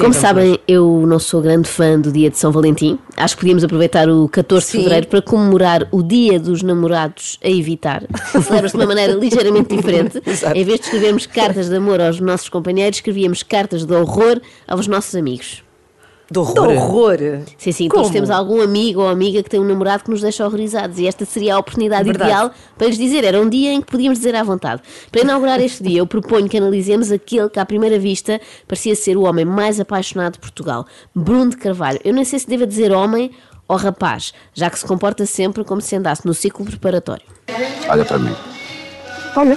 Como sabem, eu não sou grande fã do dia de São Valentim. Acho que podíamos aproveitar o 14 de Sim. fevereiro para comemorar o dia dos namorados a evitar. Celebra-se de uma maneira ligeiramente diferente. Em vez de escrevermos cartas de amor aos nossos companheiros, escrevíamos cartas de horror aos nossos amigos. De De horror. Sim, sim, Como? todos temos algum amigo ou amiga que tem um namorado que nos deixa horrorizados e esta seria a oportunidade Verdade. ideal para lhes dizer. Era um dia em que podíamos dizer à vontade. Para inaugurar este dia, eu proponho que analisemos aquele que, à primeira vista, parecia ser o homem mais apaixonado de Portugal, Bruno de Carvalho. Eu nem sei se devo dizer homem ou rapaz, já que se comporta sempre como se andasse no ciclo preparatório. Olha para mim. Olha.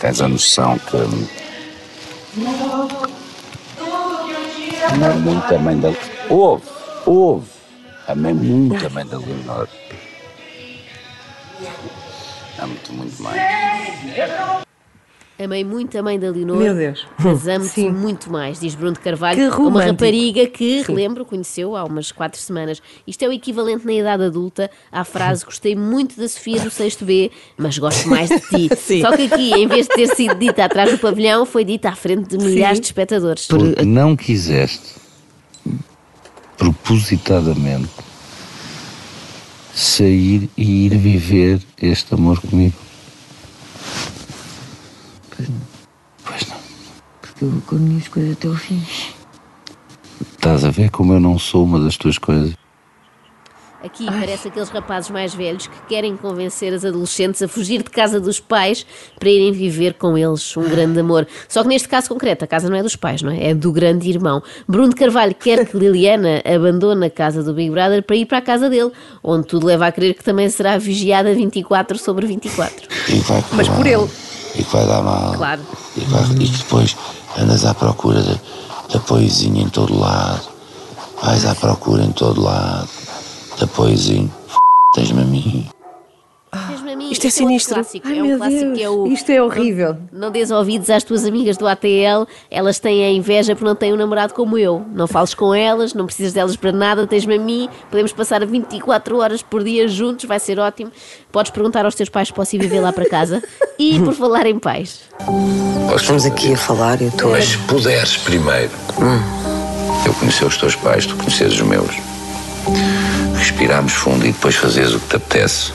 Tens a noção que. Amei muito a mãe da. Ouve, ouve. Amei muito a mãe da Leonor. Amo-te muito mais. Amei muito a mãe da Leonor, Meu Deus. mas amo-te Sim. muito mais, diz Bruno de Carvalho, Que uma rapariga que, relembro, conheceu há umas quatro semanas. Isto é o equivalente na idade adulta à frase gostei muito da Sofia do 6 B, mas gosto mais de ti. Sim. Só que aqui, em vez de ter sido dita atrás do pavilhão, foi dita à frente de milhares de espectadores. Porque não quiseste propositadamente sair e ir viver este amor comigo. Pois não. Porque eu com as minhas coisas até o fim. Estás a ver como eu não sou uma das tuas coisas? Aqui parece aqueles rapazes mais velhos que querem convencer as adolescentes a fugir de casa dos pais para irem viver com eles um grande amor. Só que neste caso concreto, a casa não é dos pais, não é? É do grande irmão. Bruno de Carvalho quer que Liliana abandone a casa do Big Brother para ir para a casa dele, onde tudo leva a crer que também será vigiada 24 sobre 24. E vai correr Mas por ele. E que vai dar mal. Claro. E, vai- e que depois andas à procura de, de apoiozinho em todo lado. Vais à procura em todo lado. De apoiozinho. Tens-me a mim. Mim, Isto é outro sinistro. clássico. Ai, é um clássico Deus. que é o. Isto é horrível. Não dês ouvidos às tuas amigas do ATL, elas têm a inveja porque não têm um namorado como eu. Não fales com elas, não precisas delas para nada, tens-me a mim, podemos passar 24 horas por dia juntos, vai ser ótimo. Podes perguntar aos teus pais se posso ir viver lá para casa. E por falar em pais, Estamos aqui a falar e eu estou. Mas se puderes primeiro, eu conhecer os teus pais, tu conheces os meus. Respirarmos fundo e depois fazeres o que te apetece.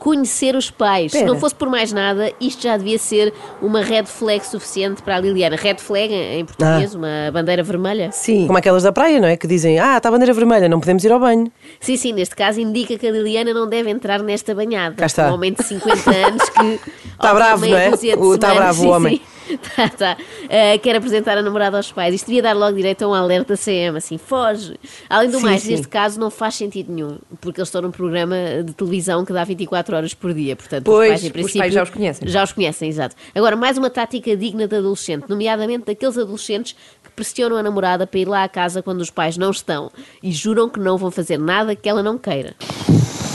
Conhecer os pais. Se Espera. não fosse por mais nada, isto já devia ser uma red flag suficiente para a Liliana. Red flag em português, uma bandeira vermelha. Sim. Como aquelas da praia, não é? Que dizem, ah, está a bandeira vermelha, não podemos ir ao banho. Sim, sim, neste caso indica que a Liliana não deve entrar nesta banhada. Cá está. Um homem de 50 anos que. Está bravo, não é? está bravo o homem. sim. Tá, tá. Uh, quer apresentar a namorada aos pais. Isto devia dar logo direito a um alerta CM, assim, foge. Além do Sim, mais, sim. neste caso não faz sentido nenhum, porque eles estão num programa de televisão que dá 24 horas por dia. Portanto, Pois, os pais, em os princípio, pais já os conhecem. Já os conhecem, exato. Agora, mais uma tática digna de adolescente, nomeadamente daqueles adolescentes que pressionam a namorada para ir lá à casa quando os pais não estão e juram que não vão fazer nada que ela não queira.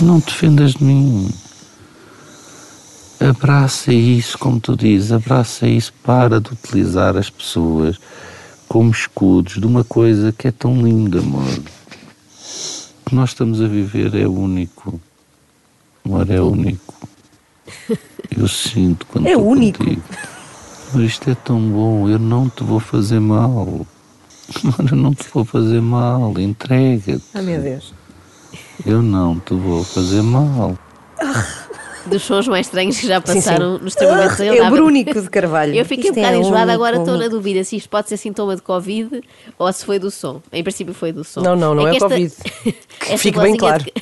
Não te defendas de mim. Abraça isso, como tu dizes, abraça isso, para de utilizar as pessoas como escudos de uma coisa que é tão linda, amor. O que nós estamos a viver é único. Amor, é único. Eu sinto quando É estou único. contigo. Mas isto é tão bom, eu não te vou fazer mal. Amor, eu não te vou fazer mal, entrega-te. Ai, meu Deus. Eu não te vou fazer mal. Dos sons mais estranhos que já Sim, sim. passaram no extremamente É o. Brúnico de Carvalho. Eu fiquei Isto um bocado é enjoada, agora único. estou na dúvida se isto pode ser sintoma de Covid ou se foi do som. Em princípio foi do som. Não, não, não é que esta- Covid. Fique bem vozinha de-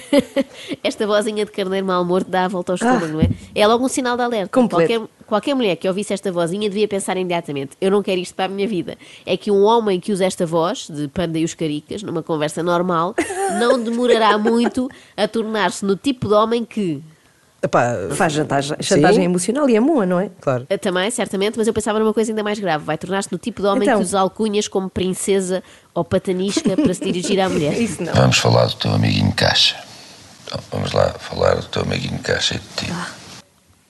esta vozinha de carneiro mal morto dá a volta ao estômago, não é? É logo um sinal de alerta. Ah. Completo. Qualquer, qualquer mulher que ouvisse esta vozinha devia pensar imediatamente: eu não quero isto para a minha vida. É que um homem que usa esta voz, de Panda e os Caricas, numa conversa normal, não demorará muito a tornar-se no tipo de homem que. Epá, Faz chantagem, chantagem Sim. emocional e é boa, não é? Claro. Eh, Também, certamente, mas eu pensava numa coisa ainda mais grave. Vai tornar-se no tipo de homem Então. que usa alcunhas como princesa ou patanisca para se dirigir à mulher. Isso não. Vamos falar do teu amiguinho Caixa. Vamos lá falar do teu amiguinho Caixa e de ti.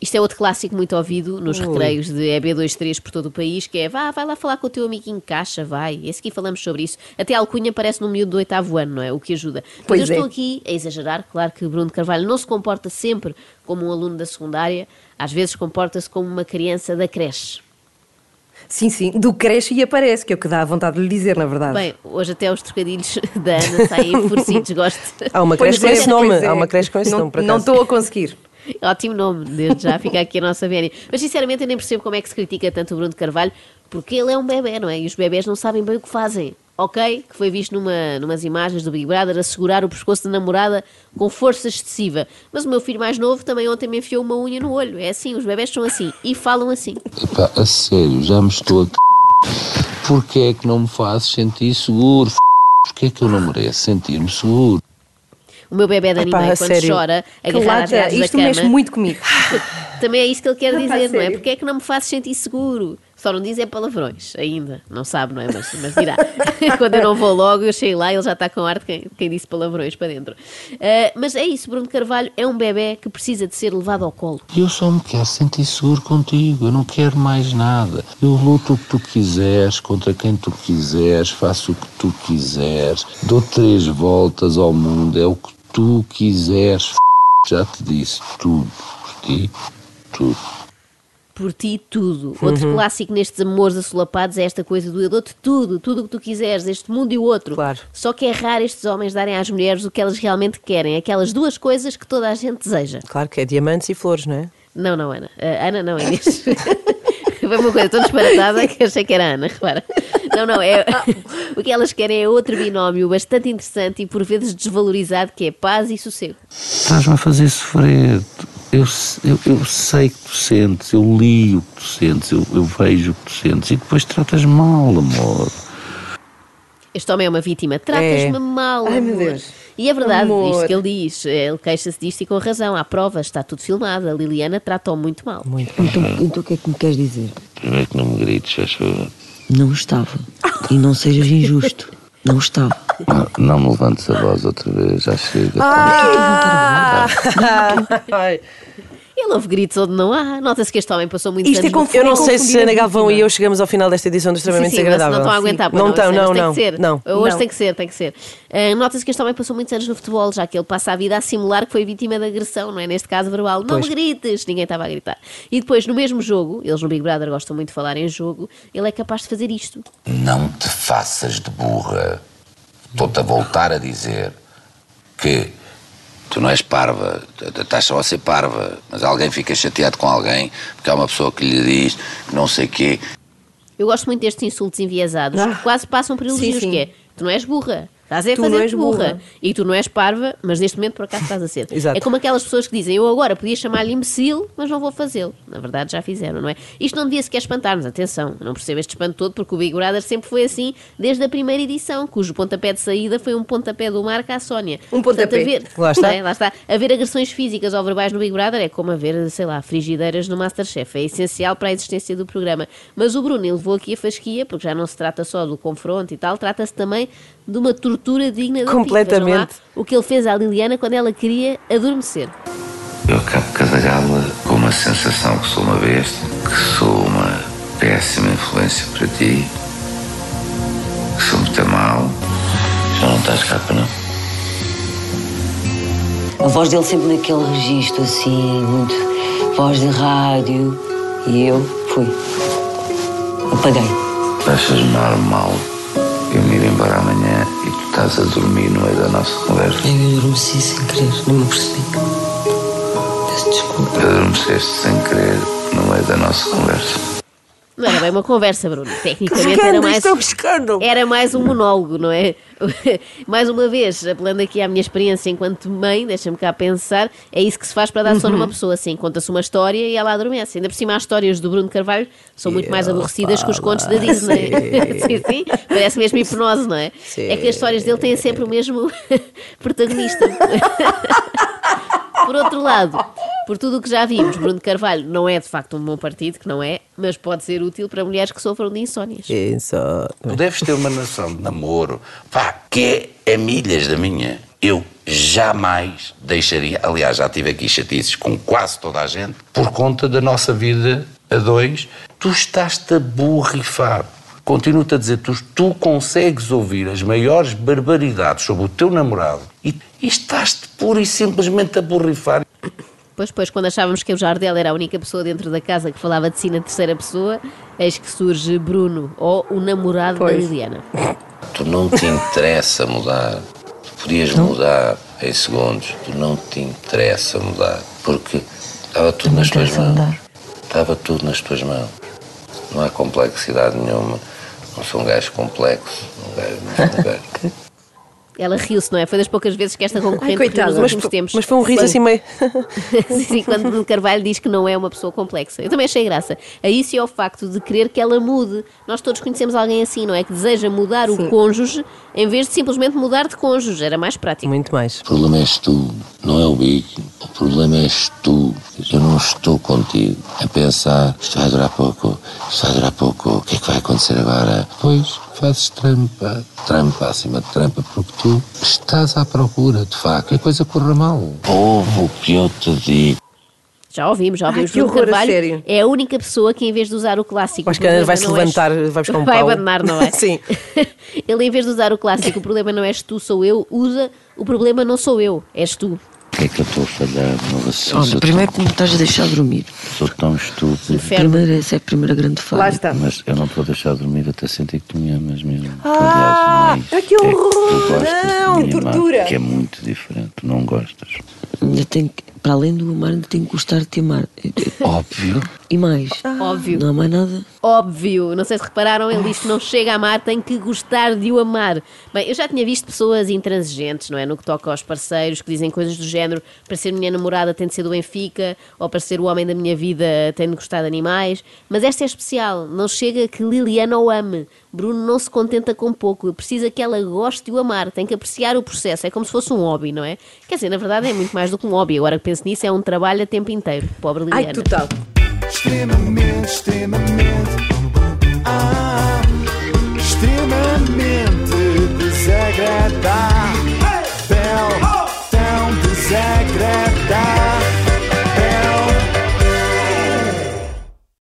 Isto é outro clássico muito ouvido nos recreios de EB23 por todo o país, que é vá, vai lá falar com o teu amiguinho caixa, vai. Esse aqui falamos sobre isso. Até a alcunha parece num miúdo do oitavo ano, não é? O que ajuda. Mas Pois eu estou é. aqui a exagerar, claro que Bruno Carvalho não se comporta sempre como um aluno da secundária, às vezes comporta-se como uma criança da creche. Sim, sim, do cresce e aparece, que é o que dá vontade de lhe dizer, na verdade. Bem, hoje até os trocadilhos da Ana saem forcidos, gosto. Há uma creche com é, esse nome. é. Há uma creche com esse nome, Não estou a conseguir. Ótimo nome, desde já fica aqui a nossa vénia. Mas sinceramente eu nem percebo como é que se critica tanto o Bruno Carvalho, porque ele é um bebê, não é? E os bebés não sabem bem o que fazem. Ok, que foi visto numa, numas imagens do Big Brother a segurar o pescoço da namorada com força excessiva. Mas o meu filho mais novo também ontem me enfiou uma unha no olho. É assim, os bebés são assim e falam assim. Epá, a sério, já me estou a. Porquê é que não me fazes sentir seguro? Porquê é que eu não mereço sentir-me seguro? O meu bebê de Epá, anime, a quando sério. chora, agarrado lata, grades da isto mexe cama, muito comigo. também é isso que ele quer dizer, não é? Porque é que não me fazes sentir seguro? Só não diz é palavrões, ainda. Não sabe, não é? Mas, mas dirá. Quando eu não vou logo, eu chego lá e ele já está com ar de quem, quem disse palavrões para dentro. Ah, mas é isso, Bruno Carvalho é um bebê que precisa de ser levado ao colo. Eu só me quero sentir seguro contigo, eu não quero mais nada. Eu luto o que tu quiseres, contra quem tu quiseres, faço o que tu quiseres, dou três voltas ao mundo, é o que tu quiseres. f***. Já te disse tudo, por ti, tudo. Por ti, tudo. Outro Uhum. clássico nestes amores assolapados é esta coisa do eu dou-te tudo, tudo o que tu quiseres, este mundo e o outro. Claro. Só que é raro estes homens darem às mulheres o que elas realmente querem, aquelas duas coisas que toda a gente deseja. Claro que é diamantes e flores, não é? Não, não, Ana. A Ana não, Inês. Foi uma coisa tão disparatada que achei que era a Ana, repara. Não, não, é, o que elas querem é outro binómio bastante interessante e por vezes desvalorizado, que é paz e sossego. Estás-me a fazer sofrer. Eu, eu, eu sei que tu sentes, eu li o que tu sentes, eu, eu vejo o que tu sentes e depois tratas mal, amor. Este homem é uma vítima. Tratas-me É. mal. Ai, meu amor. Deus. E é verdade, Amor. isto que ele diz. Ele queixa-se disto e com razão. Há provas, está tudo filmado. A Liliana trata-o muito mal. Então, então o que é que me queres dizer? Primeiro que não me grites, faz favor. Não estava. E não sejas injusto. Não estava. Não, não me levantes a voz outra vez, já chega. Ai, Ele ouve gritos onde não há. Nota-se que este homem passou muitos Isto é anos no confuso. eu não sei se a vítima. e eu chegamos ao final desta edição do Extremamente sim, Desagradável. não estão a aguentar, pois Não não, estão, mas não, tem não. que ser. não. Hoje Não. tem que ser, tem que ser. Ah, Nota-se que este homem passou muitos anos no futebol, já que ele passa a vida a simular que foi vítima de agressão, não é? Neste caso verbal. Não Pois. me grites! Ninguém estava a gritar. E depois, no mesmo jogo, eles no Big Brother gostam muito de falar em jogo, ele é capaz de fazer isto. Não te faças de burra. Estou-te a voltar a dizer que tu não és parva, estás só a ser parva, mas alguém fica chateado com alguém porque há uma pessoa que lhe diz que não sei quê. Eu gosto muito destes insultos enviesados, Ah. que quase passam por elogios, sim. que é, tu não és burra. Estás a Tu fazer és burra. burra. E tu não és parva, mas neste momento por acaso estás a ser. É como aquelas pessoas que dizem, eu agora podia chamar-lhe imbecil, mas não vou fazê-lo. Na verdade já fizeram, não é? Isto não devia sequer espantar-nos, atenção. Não percebo este espanto todo, porque o Big Brother sempre foi assim desde a primeira edição, cujo pontapé de saída foi um pontapé do Marco à Sónia. Um Portanto, pontapé. haver, Lá está. é? Lá está. Haver agressões físicas ou verbais no Big Brother é como haver, sei lá, frigideiras no Masterchef. É essencial para a existência do programa. Mas o Bruno ele levou aqui a fasquia, porque já não se trata só do confronto e tal, trata-se também de uma tortura digna da Completamente. o que ele fez à Liliana quando ela queria adormecer. Eu acabo cada gala com uma sensação que sou uma besta, que sou uma péssima influência para ti, que sou muito mal. Já não estás cá para não. A voz dele sempre naquele registro, assim, muito voz de rádio. E eu fui. Apaguei. Achas normal eu me ir embora amanhã estás a dormir no meio da nossa conversa? Eu adormeci sem querer, não me percebi. Peço desculpa. Adormeceste sem querer no meio da nossa conversa. Não era bem uma conversa, Bruno. Tecnicamente era mais. Era mais um monólogo, não é? mais uma vez, apelando aqui à minha experiência enquanto mãe, deixa-me cá pensar, é isso que se faz para dar sono a uma pessoa, assim, conta-se uma história e ela adormece. Ainda por cima, as histórias do Bruno Carvalho são muito mais aborrecidas que os contos da Disney. sim, sim, parece mesmo hipnose, não é? É que as histórias dele têm sempre o mesmo protagonista. Por outro lado, por tudo o que já vimos, Bruno Carvalho não é de facto um bom partido, que não é, mas pode ser útil para mulheres que sofram de insónias. Isso. Tu deves ter uma noção de namoro, pá, que é a milhas da minha. Eu jamais deixaria, aliás, já tive aqui chatices com quase toda a gente, por conta da nossa vida a dois. Tu estás-te a borrifar. Continuo-te a dizer, tu, tu consegues ouvir as maiores barbaridades sobre o teu namorado e, e estás-te pura e simplesmente a borrifar. Pois, pois, quando achávamos que o Jardel era a única pessoa dentro da casa que falava de si na terceira pessoa, eis que surge Bruno, ou o namorado da Pois. Liliana. Tu não te interessa mudar. Tu podias mudar em segundos. Tu não te interessa mudar. Porque estava tudo nas tuas mãos. Estava tudo nas tuas mãos. Não há complexidade nenhuma. Não sou um gajo complexo. Um gajo, não um gajo. Ela riu-se, não é? Foi das poucas vezes que esta concorrente Ai, coitada. riu nos Mas últimos tempos. Mas foi um riso Quando- assim meio. Sim, sim, quando Bruno Carvalho diz que não é uma pessoa complexa. Eu também achei graça. A isso e ao facto de querer que ela mude. Nós todos conhecemos alguém assim, não é? Que deseja mudar o cônjuge em vez de simplesmente mudar de cônjuge. Era mais prático. Muito mais. O problema és tu, não é o Big. O problema és tu. Eu não estou contigo a pensar, isto vai durar pouco, isto vai durar pouco, o que é que vai acontecer agora? Pois, fazes trampa, trampa acima de trampa, tu estás à procura, de facto, que a coisa corra mal. Ouve o que eu te digo. Já ouvimos, já ouvimos. Ai, que horror, a Carvalho sério. é a única pessoa que, em vez de usar o clássico. Acho que vai se não és- levantar, vai buscar um Vai pau. abandonar, não é? Sim. Ele, em vez de usar o clássico, o problema não és tu, sou eu, usa o problema não sou eu, és tu. O que é que eu estou a falhar raciocínio? Olha, primeiro que me estás a deixar dormir. Sou tão estúpido. Primeiro, essa é a primeira grande falha. Lá está. Mas eu não te vou deixar dormir até sentir que tu me amas mesmo. Aliás, não é que É horror! tu gostas Não, de me amar, tortura. Que é muito diferente. Não gostas. Ainda tenho que- para além do amar, ainda tenho que gostar de te amar. Óbvio. E mais, Óbvio. não há mais nada. Óbvio, não sei se repararam, ele diz que não chega a amar, tem que gostar de o amar. Bem, eu já tinha visto pessoas intransigentes, não é? No que toca aos parceiros, que dizem coisas do género: para ser minha namorada tem de ser do Benfica, ou para ser o homem da minha vida tem de gostar de animais. Mas esta é especial, não chega que Liliana o ame. Bruno não se contenta com pouco, precisa que ela goste de o amar, tem que apreciar o processo, é como se fosse um hobby, não é? Quer dizer, na verdade é muito mais do que um hobby, agora que penso nisso, é um trabalho a tempo inteiro. Pobre Liliana. Ai, total. extremamente, extremamente, ah, extremamente desagradável, tão desagradável.